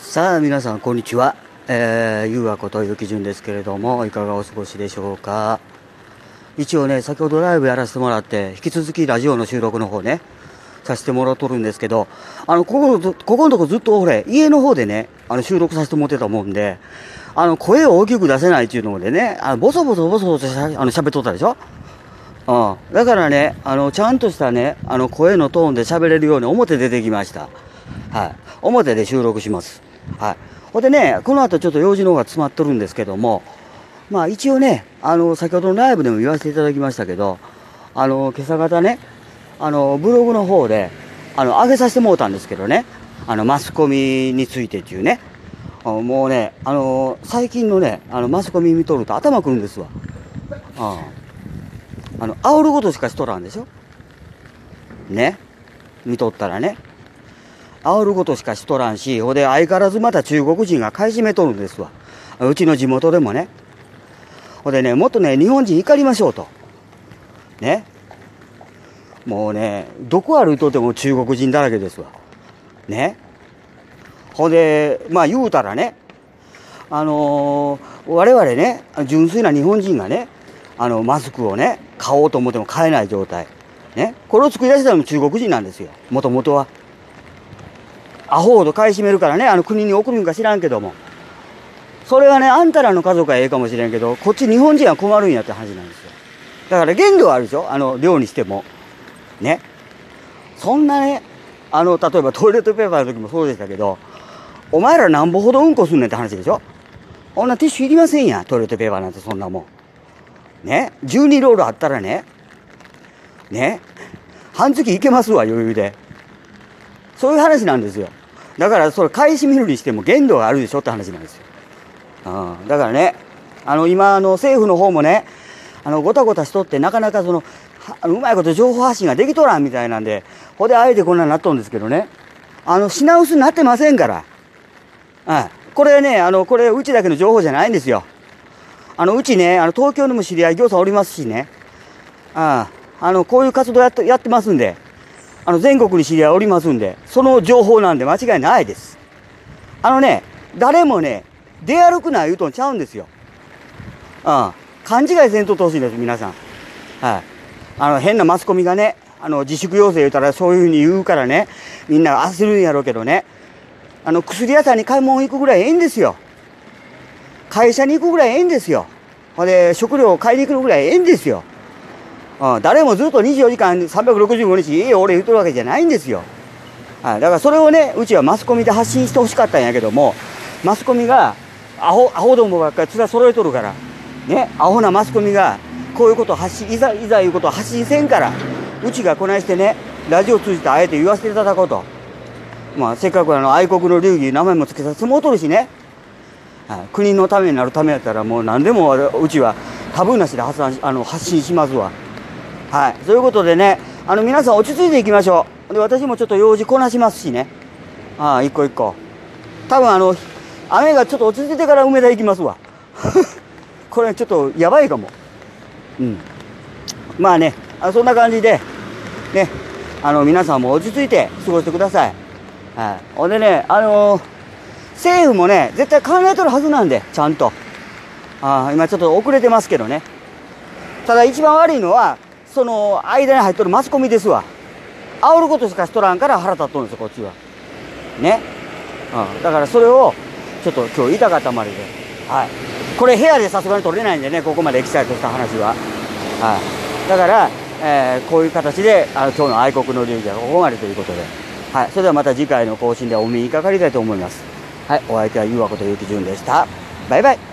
さあ皆さんこんにちは、えー、ゆうわことゆきじゅんですけれどもいかがお過ごしでしょうか。一応ね先ほどライブやらせてもらって引き続きラジオの収録の方ねさせてもらっとるんですけどあのここここのとこずっとほれ家の方でねあの収録させてもらってたもんであの声を大きく出せないっていうのでねあのボソボソボソボソしゃあの喋っとったでしょ。うん、だからねあのちゃんとしたねあの声のトーンで喋れるように表出てきました。はい。表で収録します。はい。ほんでねこの後ちょっと用事の方が詰まっとるんですけどもまあ一応ねあの先ほどのライブでも言わせていただきましたけどあの今朝方ねあのブログの方であの上げさせてもらったんですけどねあのマスコミについてっていうねもうねあの最近のねあのマスコミ見とると頭くるんですわ。あ。あの煽ることしかしとらんでしょ？ね？見とったらね。煽ることしかしとらんしほで相変わらずまた中国人が買い占めとるんですわ。うちの地元でもね。ほでねもっとね日本人怒りましょうと。ね。もうねどこ歩いとっても中国人だらけですわ。ね。ほでまあ言うたらねあのー、我々ね純粋な日本人がねあのマスクをね買おうと思っても買えない状態。ね。これを作り出したのも中国人なんですよ。もともとは。アホほど買い占めるからねあの国に送るんか知らんけども。それはねあんたらの家族はええかもしれんけどこっち日本人は困るんやって話なんですよ。だから限度はあるでしょあの量にしても。ね。そんなねあの例えばトイレットペーパーの時もそうでしたけどお前らなんぼほどうんこすんねんって話でしょ。こんなティッシュいりませんやトイレットペーパーなんてそんなもん。ね。12ロールあったらね。ね。半月いけますわ余裕で。そういう話なんですよ。だからそれ返し見るにしても限度があるでしょって話なんですよ、うん、だからねあの今あの政府の方もねあのごたごたしとってなかなかそのうまいこと情報発信ができとらんみたいなんでほであえてこんなになっとんですけどね。あの品薄になってませんから。はいこれねあのこれうちだけの情報じゃないんですよ。あのうちねあの東京にも知り合い業者おりますしね。ああのこういう活動やってやってますんで。あの全国に知り合いおりますんでその情報なんで間違いないです。あのね誰もね出歩くな言うとんちゃうんですよ。あ勘違いせんとってほしいんです皆さん。はい。あの変なマスコミがねあの自粛要請言うたらそういうふうに言うからねみんな焦るんやろうけどね。あの薬屋さんに買い物行くぐらいええんですよ。会社に行くぐらいええんですよ。ほんで食料を買いに行くぐらいええんですよ、誰もずっと24時間365日家俺言うとるわけじゃないんですよ、はい、だからそれをねうちはマスコミで発信してほしかったんやけどもマスコミがアホアホどもばっかり面揃えとるからねアホなマスコミがこういうこと発信いざいざいうことを発信せんからうちがこないしてねラジオ通じてあえて言わせていただこうと。まあせっかくあの愛国の流儀名前も付けさせてもうとるしね、はい、国のためになるためやったらもう何でもうちはタブーなしで発あの発信しますわ。はい。そういうことでねあの皆さん落ち着いていきましょう。で私もちょっと用事こなしますしね。ああ一個一個。多分あの雨がちょっと落ち着いてから梅田行きますわ。これちょっとやばいかも。うん。まあねあそんな感じでねあの皆さんも落ち着いて過ごしてください。はい。ほんでねあのー、政府もね絶対考えとるはずなんでちゃんと。あ今ちょっと遅れてますけどね。ただ一番悪いのはその間に入っとるマスコミですわ。煽ることしかしとらんから腹立っとるんですよこっちは。ね、うん、だからそれをちょっと今日言いたかったまでで。はい。これ部屋でさすがに取れないんでねここまでエキサイトした話は。はい。だからえー、こういう形であの今日の愛国の流儀はここまでということで、はい、それではまた次回の更新でお目にかかりたいと思います。はい、お相手はゆうわことゆきじゅんでした。バイバイ。